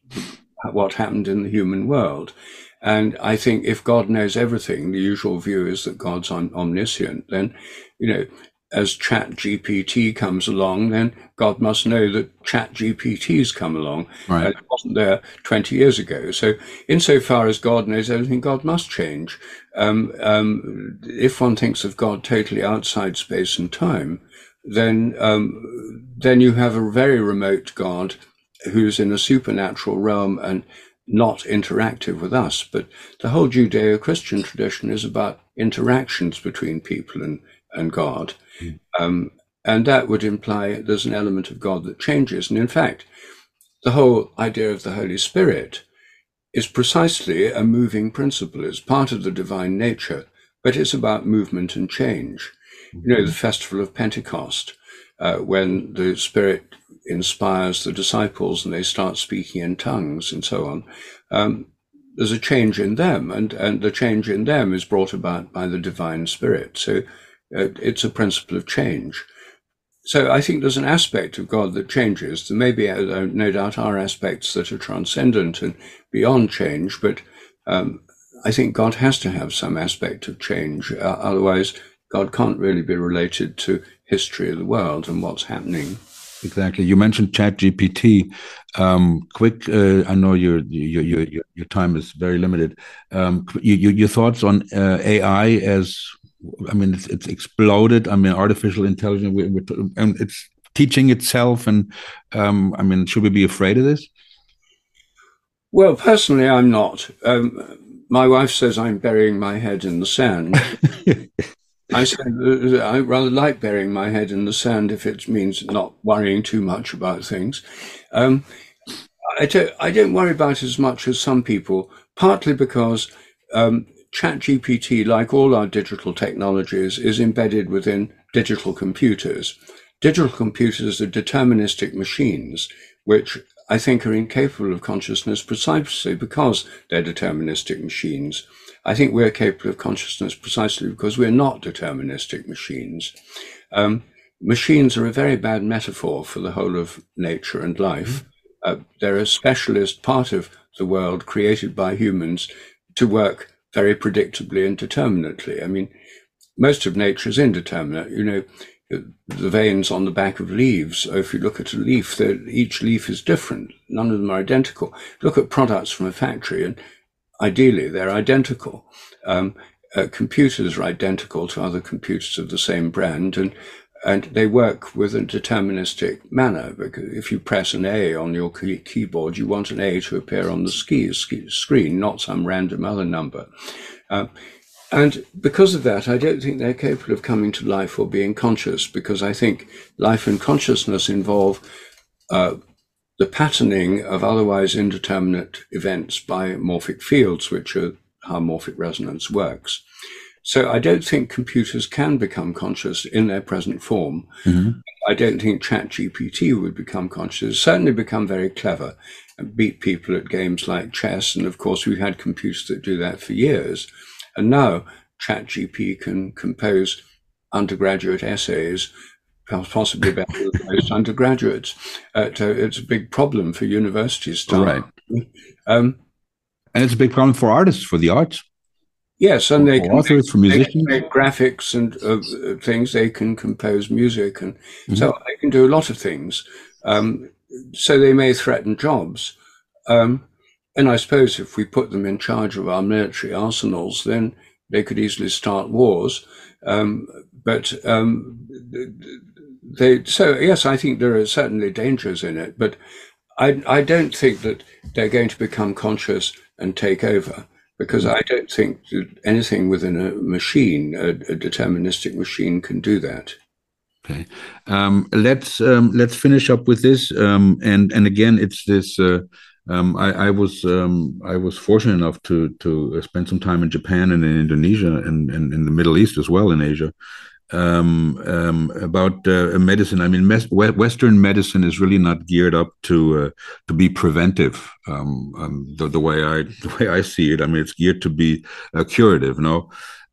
Speaker 3: what happened in the human world. And I think if God knows everything, the usual view is that God's omniscient, then, you know, as chat GPT comes along, then God must know that chat GPT's come along.
Speaker 2: Right.
Speaker 3: it wasn't there 20 years ago. So insofar as God knows everything, God must change. Um, um, if one thinks of God totally outside space and time, then, um, then you have a very remote God who's in a supernatural realm and not interactive with us, but the whole Judeo Christian tradition is about interactions between people and, and God. Mm. Um, and that would imply there's an element of God that changes. And in fact, the whole idea of the Holy Spirit is precisely a moving principle, it's part of the divine nature, but it's about movement and change. You know, the festival of Pentecost, uh, when the Spirit inspires the disciples and they start speaking in tongues and so on, um, there's a change in them, and, and the change in them is brought about by the divine spirit. So uh, it's a principle of change. So I think there's an aspect of God that changes. There may be, uh, no doubt, are aspects that are transcendent and beyond change, but um, I think God has to have some aspect of change. Uh, otherwise, God can't really be related to history of the world and what's happening.
Speaker 2: Exactly. You mentioned Chat GPT. Um, quick, uh, I know your, your your your time is very limited. Um, your, your thoughts on uh, AI as I mean, it's, it's exploded. I mean, artificial intelligence, we, and it's teaching itself. And um, I mean, should we be afraid of this?
Speaker 3: Well, personally, I'm not. Um, my wife says I'm burying my head in the sand. I said uh, I rather like burying my head in the sand if it means not worrying too much about things. Um, I, don't, I don't worry about it as much as some people, partly because um, ChatGPT, like all our digital technologies, is embedded within digital computers. Digital computers are deterministic machines, which I think are incapable of consciousness precisely because they're deterministic machines. I think we're capable of consciousness precisely because we're not deterministic machines. Um, machines are a very bad metaphor for the whole of nature and life. Mm-hmm. Uh, they're a specialist part of the world created by humans to work very predictably and determinately. I mean, most of nature is indeterminate. You know, the veins on the back of leaves, if you look at a leaf, each leaf is different. None of them are identical. Look at products from a factory and ideally they're identical. Um, uh, computers are identical to other computers of the same brand, and and they work with a deterministic manner. Because if you press an A on your key- keyboard, you want an A to appear on the ski, screen, not some random other number. Uh, and because of that, I don't think they're capable of coming to life or being conscious, because I think life and consciousness involve uh, the patterning of otherwise indeterminate events by morphic fields, which are how morphic resonance works. So I don't think computers can become conscious in their present form. Mm-hmm. I don't think ChatGPT would become conscious. Certainly become very clever and beat people at games like chess. And of course, we've had computers that do that for years. And now ChatGPT can compose undergraduate essays, possibly better than most undergraduates. Uh, it's a big problem for universities.
Speaker 2: Right. Um, and it's a big problem for artists, for the arts.
Speaker 3: Yes, and they
Speaker 2: can authors, make, for musicians,
Speaker 3: make graphics and uh, things. They can compose music, and mm-hmm. so they can do a lot of things. Um, so they may threaten jobs. Um, and I suppose if we put them in charge of our military arsenals, then they could easily start wars. Um, but um, they, so yes, I think there are certainly dangers in it, but I, I don't think that they're going to become conscious and take over because I don't think that anything within a machine, a, a deterministic machine, can do that.
Speaker 2: Okay, um, let's um, let's finish up with this, um, and and again, it's this. Uh, um, I, I, was um, I was fortunate enough to to spend some time in Japan and in Indonesia and, and in the Middle East as well in Asia, um, um, about uh, medicine. I mean, Western medicine is really not geared up to uh, to be preventive. Um, um the, the, way I the way I see it, I mean, it's geared to be uh, curative. No,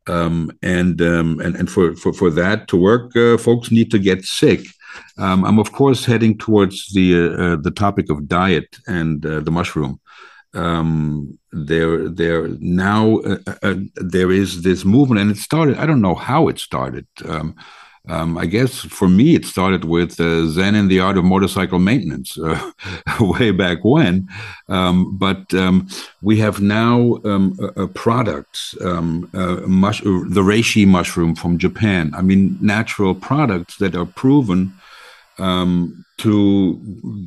Speaker 2: um, and um, and and for, for for that to work, uh, folks need to get sick. I'm of course heading towards the uh, uh, the topic of diet and the mushroom um, there there now uh, uh, uh, there is this movement and it started i don't know how it started um, um, I guess for me, it started with uh, Zen and the Art of Motorcycle Maintenance uh, way back when. Um, but um, we have now um, a, a products, um, uh, mush- the reishi mushroom from Japan. I mean, natural products that are proven um, to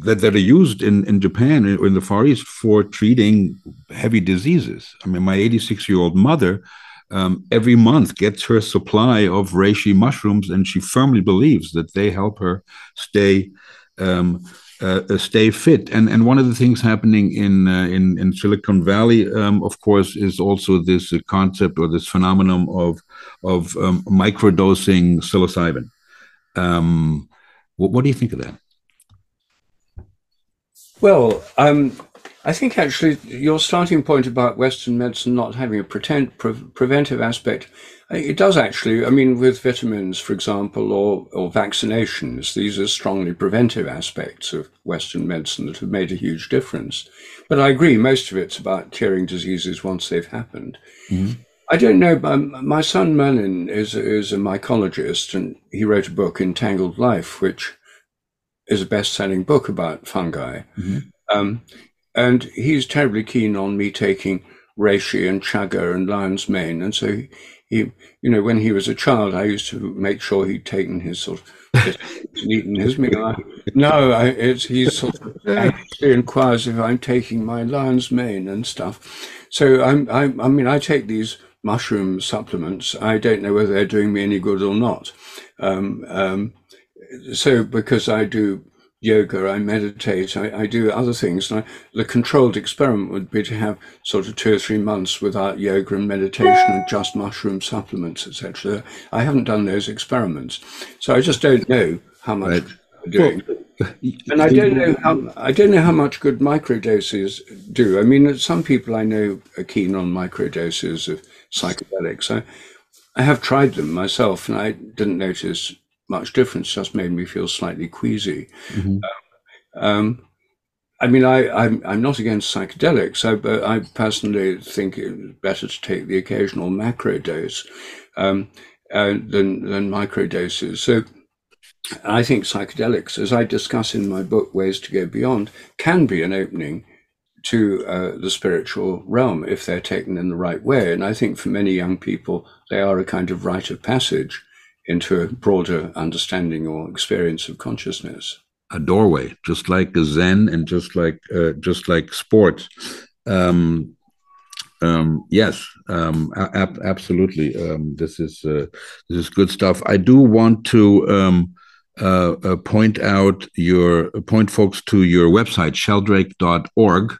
Speaker 2: that, that are used in, in Japan or in the Far East for treating heavy diseases. I mean, my 86 year old mother um, every month gets her supply of reishi mushrooms, and she firmly believes that they help her stay. Um, uh, uh stay fit, and and one of the things happening in uh, in in Silicon Valley, um, of course, is also this uh, concept or this phenomenon of of um, microdosing psilocybin. Um, what, what do you think of that?
Speaker 3: Well, um, I think actually your starting point about Western medicine not having a pretend, pre- preventive aspect, it does actually. I mean, with vitamins, for example, or, or vaccinations, these are strongly preventive aspects of Western medicine that have made a huge difference. But I agree, most of it's about curing diseases once they've happened. Mm-hmm. I don't know. but my son Merlin is is a mycologist, and he wrote a book, Entangled Life, which is a best-selling book about fungi. Mm-hmm. Um, and he's terribly keen on me taking reishi and chaga and lion's mane. And so he, you know, when he was a child, I used to make sure he'd taken his sort of eaten his meal. I, no, I, it's he sort of actually inquires if I'm taking my lion's mane and stuff. So I'm, I, I mean, I take these mushroom supplements. I don't know whether they're doing me any good or not. Um, um, so because I do yoga, I meditate, I, I do other things. I, the controlled experiment would be to have sort of two or three months without yoga and meditation and just mushroom supplements, etc. I haven't done those experiments, so I just don't know how much right. I'm doing. Well, and I don't know how I don't know how much good microdoses do. I mean, some people I know are keen on microdoses of psychedelics. I, I have tried them myself, and I didn't notice much difference. Just made me feel slightly queasy. Mm-hmm. Um, um, I mean, I, I'm, I'm not against psychedelics, I, but I personally think it's better to take the occasional macro dose um, uh, than, than micro doses. So I think psychedelics, as I discuss in my book, Ways to Go Beyond, can be an opening to uh, the spiritual realm if they're taken in the right way. And I think for many young people, they are a kind of rite of passage into a broader understanding or experience of consciousness.
Speaker 2: A doorway, just like a Zen, and just like uh, just like sports. Um, um, yes, um, ab- absolutely. Um, this is uh, this is good stuff. I do want to um, uh, uh, point out your point folks to your website sheldrake.org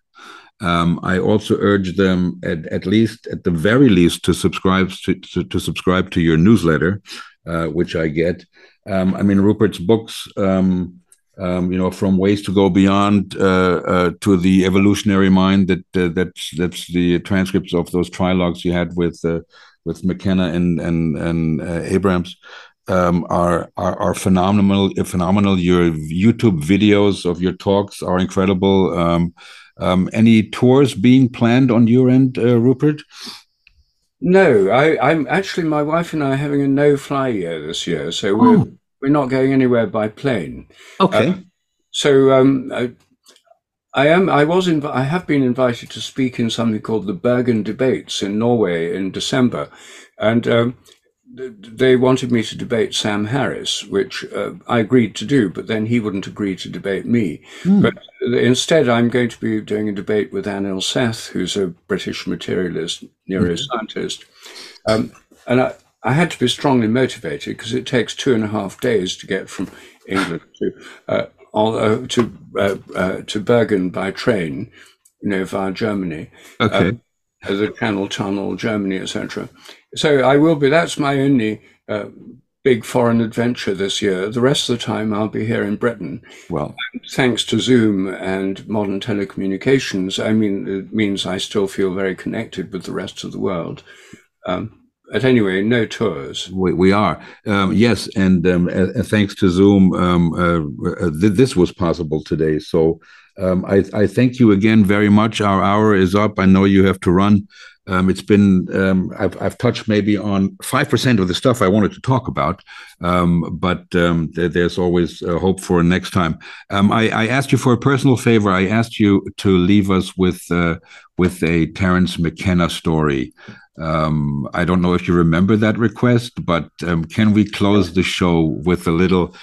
Speaker 2: um, I also urge them at, at least, at the very least, to subscribe to, to, to subscribe to your newsletter, uh, which I get. Um, I mean, Rupert's books, um, um you know, from Ways to Go Beyond uh, uh, to the Evolutionary Mind. That uh, that's that's the transcripts of those trilogues you had with uh, with McKenna and and and uh, Abrams. Um, are, are are phenomenal. Phenomenal. Your YouTube videos of your talks are incredible. Um, um, any tours being planned on your end, uh, Rupert?
Speaker 3: No, I, am actually my wife and I are having a no-fly year this year, so we're oh. we're not going anywhere by plane.
Speaker 2: Okay. Uh,
Speaker 3: so um, I, I, am. I was. Inv- I have been invited to speak in something called the Bergen Debates in Norway in December, and um, they wanted me to debate Sam Harris, which uh, I agreed to do, but then he wouldn't agree to debate me. Mm. But instead, I'm going to be doing a debate with Anil Seth, who's a British materialist neuroscientist. Mm. Um, and I, I, had to be strongly motivated because it takes two and a half days to get from England to uh, uh, to uh, uh, to Bergen by train, you know, via Germany.
Speaker 2: Okay.
Speaker 3: Um, the Channel Tunnel, Germany, etc. So I will be. That's my only uh, big foreign adventure this year. The rest of the time, I'll be here in Britain.
Speaker 2: Well,
Speaker 3: and thanks to Zoom and modern telecommunications, I mean, it means I still feel very connected with the rest of the world. Um, but anyway, no tours.
Speaker 2: We, we are um, yes, and um, uh, thanks to Zoom, um, uh, uh, th- this was possible today. So um, I, I, thank you again very much. Our hour is up. I know you have to run. Um, it's been um, I've, I've, touched maybe on five percent of the stuff I wanted to talk about, um, but um, th- there's always hope for next time. Um, I, I, asked you for a personal favor. I asked you to leave us with uh, with a Terence McKenna story. Um, I don't know if you remember that request, but can we close the show with a little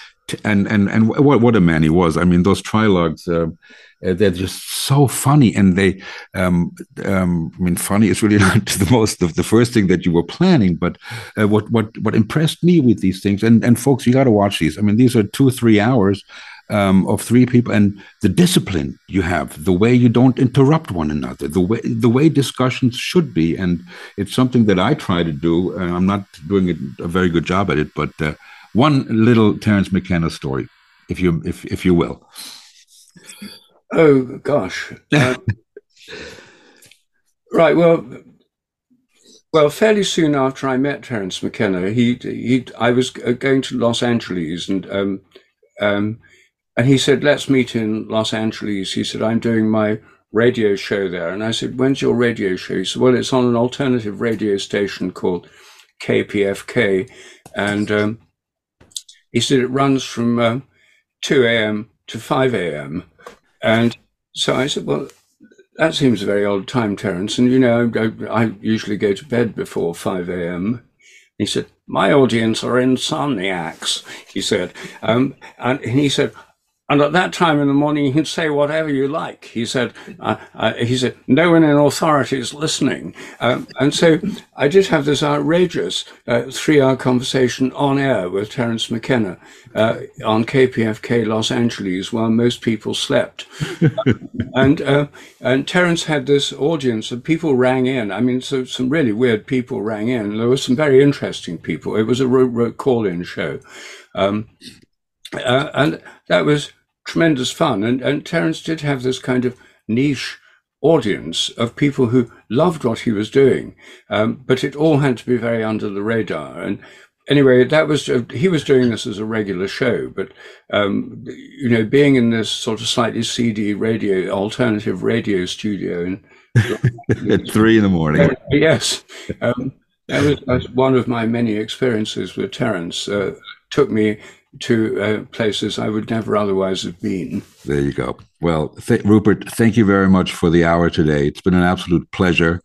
Speaker 2: and and and what what a man he was. I mean, those trilogues. Uh, uh, they're just so funny, and they. Um, um, I mean, funny is really not the most of the first thing that you were planning, but uh, what what what impressed me with these things, and and folks, you got to watch these. I mean, these are two three hours. Um, of three people and the discipline you have the way you don't interrupt one another the way the way discussions should be and it's something that i try to do uh, i'm not doing it, a very good job at it but uh, one little Terence McKenna story, if you if if you will.
Speaker 3: Oh gosh. Uh, right. Well. Well, fairly soon after I met Terence McKenna, he he I was going to Los Angeles and um, um, and he said, "Let's meet in Los Angeles." He said, "I'm doing my radio show there," and I said, "When's your radio show?" He said, "Well, it's on an alternative radio station called KPFK, and um, he said it runs from uh, 2 a.m. to 5 a.m. And so I said, well, that seems a very odd time, Terence. And, you know, I, I usually go to bed before 5 a.m. He said, my audience are insomniacs, he said. Um, and he said, and at that time in the morning, you can say whatever you like. He said, uh, uh, he said, no one in authority is listening. Um, and so I did have this outrageous uh, three hour conversation on air with Terence McKenna uh, on KPFK Los Angeles while most people slept. and, uh, and Terence had this audience of people rang in. I mean, so some really weird people rang in. There were some very interesting people. It was a call in show. Um, uh, and that was tremendous fun. And, and Terence did have this kind of niche audience of people who loved what he was doing, um, but it all had to be very under the radar. And anyway, that was uh, he was doing this as a regular show, but um, you know, being in this sort of slightly seedy radio, alternative radio studio in
Speaker 2: at three in the morning. Uh,
Speaker 3: yes, um, that was, one of my many experiences with Terence. Uh, took me to uh, places I would never otherwise have been.
Speaker 2: There you go. Well, th- Rupert, thank you very much for the hour today. It's been an absolute pleasure.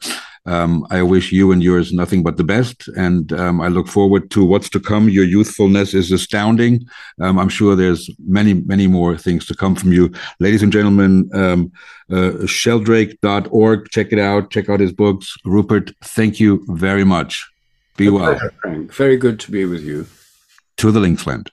Speaker 2: um, I wish you and yours nothing but the best, and um, I look forward to what's to come. Your youthfulness is astounding. Um, I'm sure there's many, many more things to come from you, ladies and gentlemen. Um, uh, sheldrake.org. Check it out. Check out his books. Rupert, thank you very much. Be well.
Speaker 3: Frank. Very good to be with you.
Speaker 2: To the Linksland.